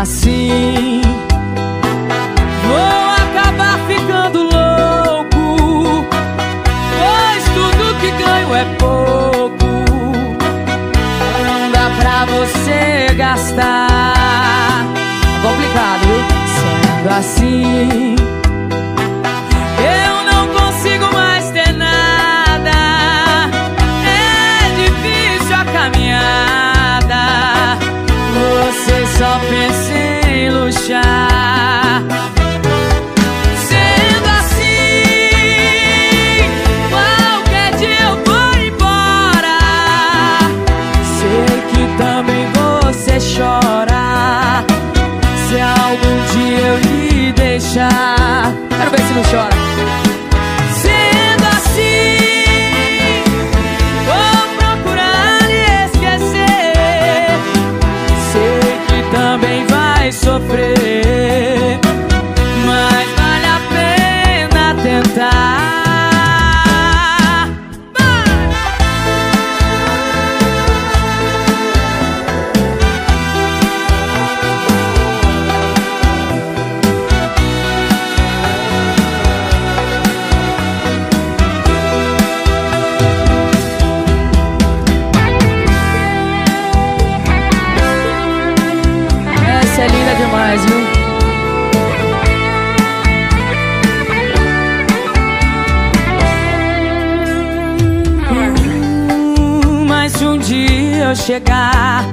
assim. sofrer. chegar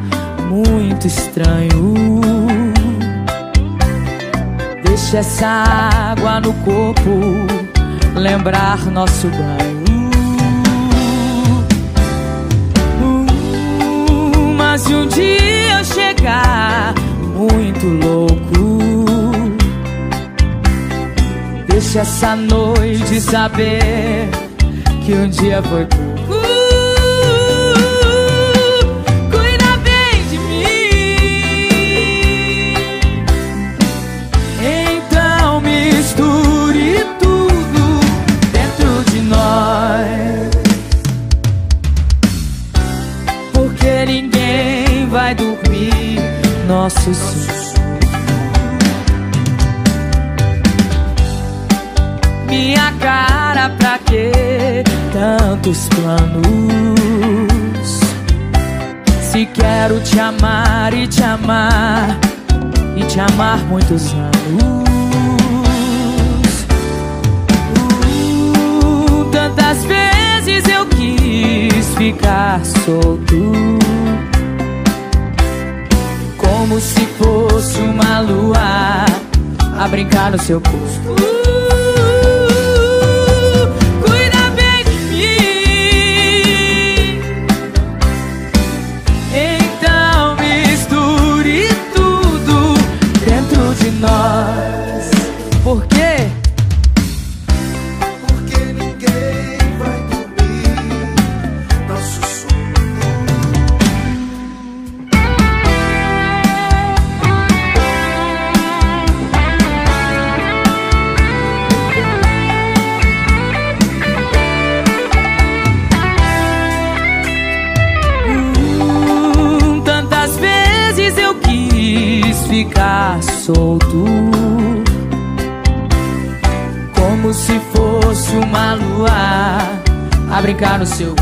muito estranho. Deixa essa água no corpo lembrar nosso banho. Uh, mas um dia eu chegar muito louco, deixa essa noite saber que um dia foi. tantos planos. Se quero te amar e te amar, e te amar muitos anos. Uh, tantas vezes eu quis ficar solto. Como se fosse uma lua a brincar no seu corpo. ficar solto. Como se fosse uma lua a brincar no seu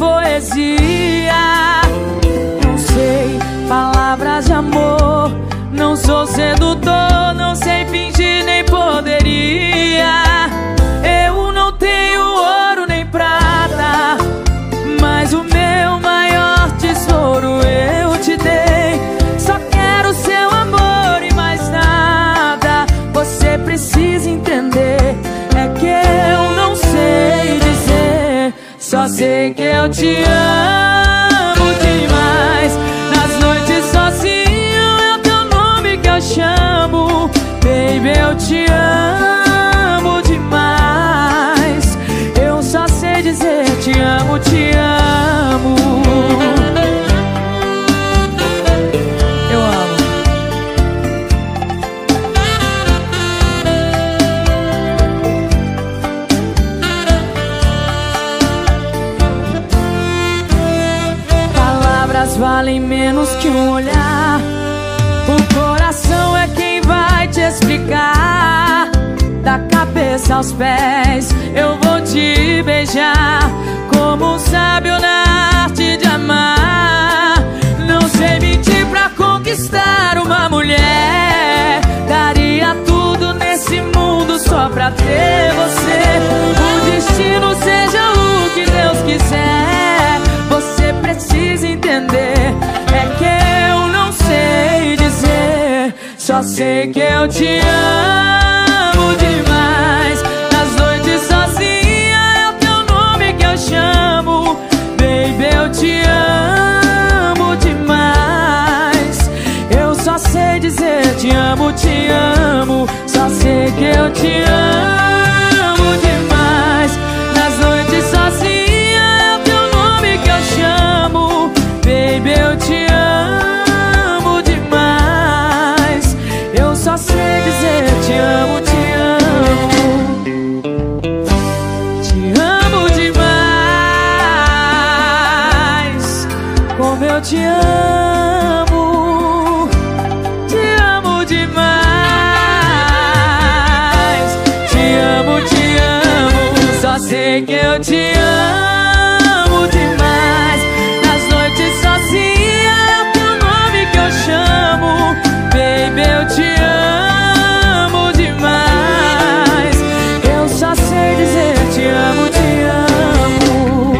Poesia. Te amo demais. Nas noites sozinho é o teu nome que eu chamo. Baby, eu te amo valem menos que um olhar. O coração é quem vai te explicar. Da cabeça aos pés, eu vou te beijar. Como um sábio na arte de amar. Não sei mentir pra conquistar uma mulher. Daria tudo nesse mundo só pra ter você. O destino seja o que Deus quiser. Só sei que eu te amo demais. Nas noites sozinha é o teu nome que eu chamo. Baby, eu te amo demais. Eu só sei dizer te amo, te amo. Só sei que eu te amo sei que eu te amo demais. Nas noites sozinha é o teu nome que eu chamo. Baby, eu te amo demais. Eu só sei dizer te amo, te amo.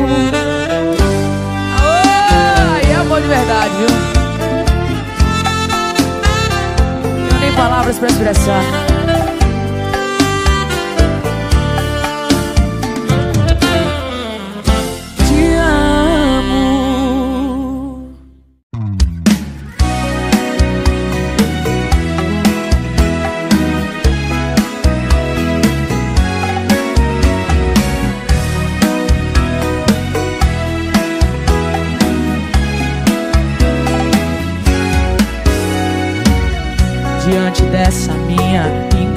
Oi, amor de verdade, viu? Não tenho nem palavras pra expressar.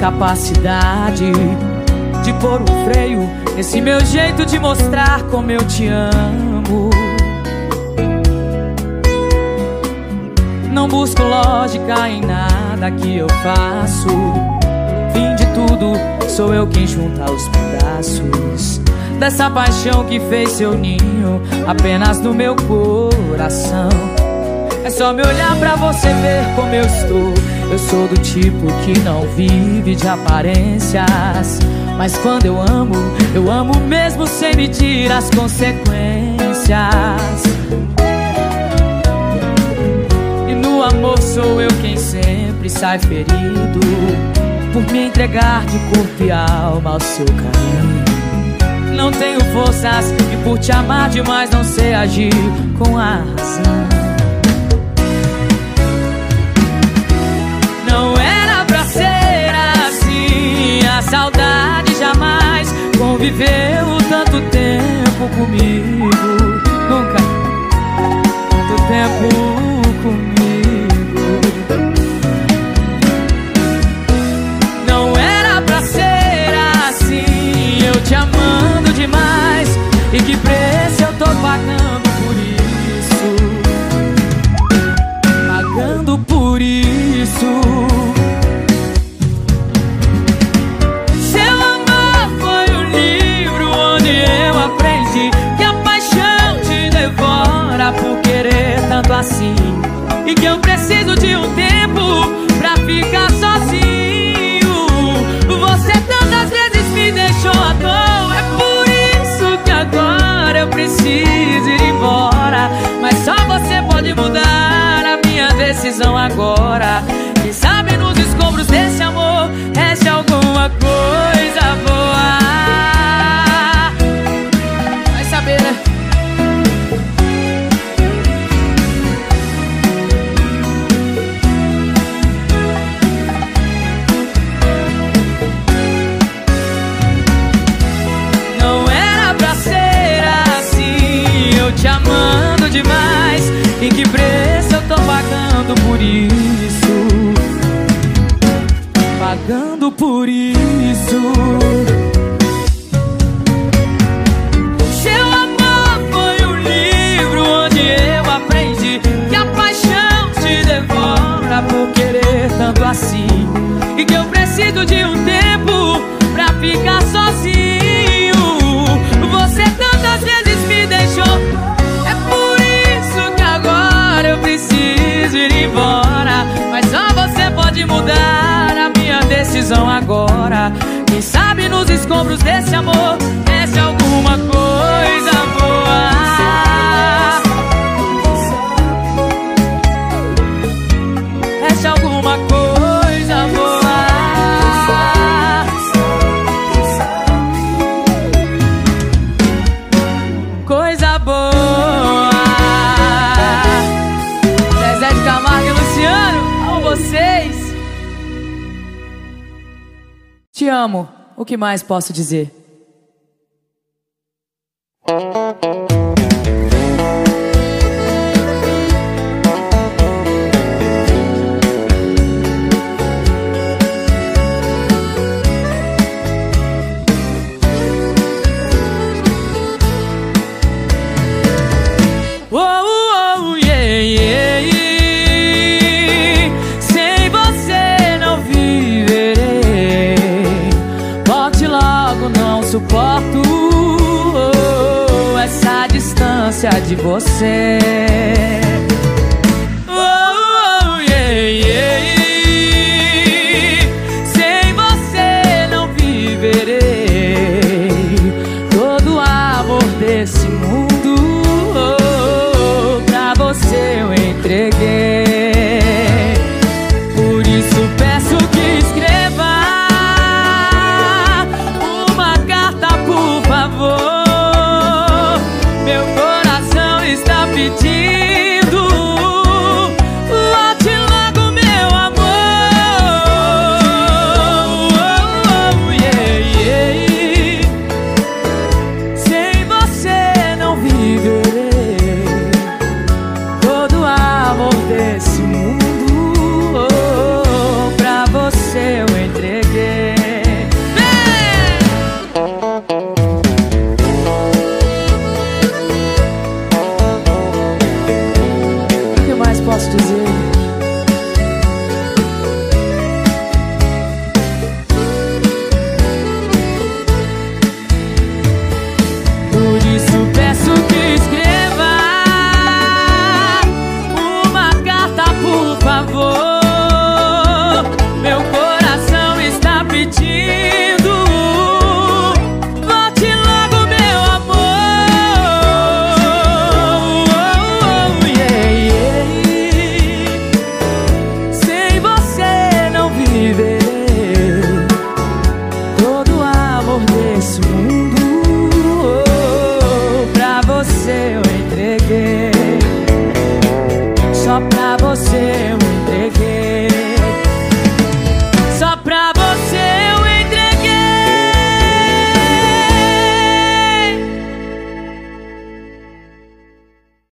Incapacidade de pôr um freio nesse meu jeito de mostrar como eu te amo. Não busco lógica em nada que eu faço. Fim de tudo, sou eu quem junta os pedaços dessa paixão que fez seu ninho apenas no meu coração. É só me olhar pra você ver como eu estou. Eu sou do tipo que não vive de aparências. Mas quando eu amo, eu amo mesmo sem medir as consequências. E no amor sou eu quem sempre sai ferido. Por me entregar de corpo e alma ao seu caminho. Não tenho forças e por te amar demais não sei agir com a razão. Conviveu tanto tempo comigo. Nunca tanto tempo comigo. Não era pra ser assim. Eu te amando demais. E que preço eu tô pagando decisão agora. Quem sabe nos escombros desse amor, reste alguma coisa boa. por isso. desse amor desce alguma coisa boa. Desce alguma coisa boa. Coisa boa. Zezé de Camargo e Luciano, amo vocês. Te amo. O que mais posso dizer? de você.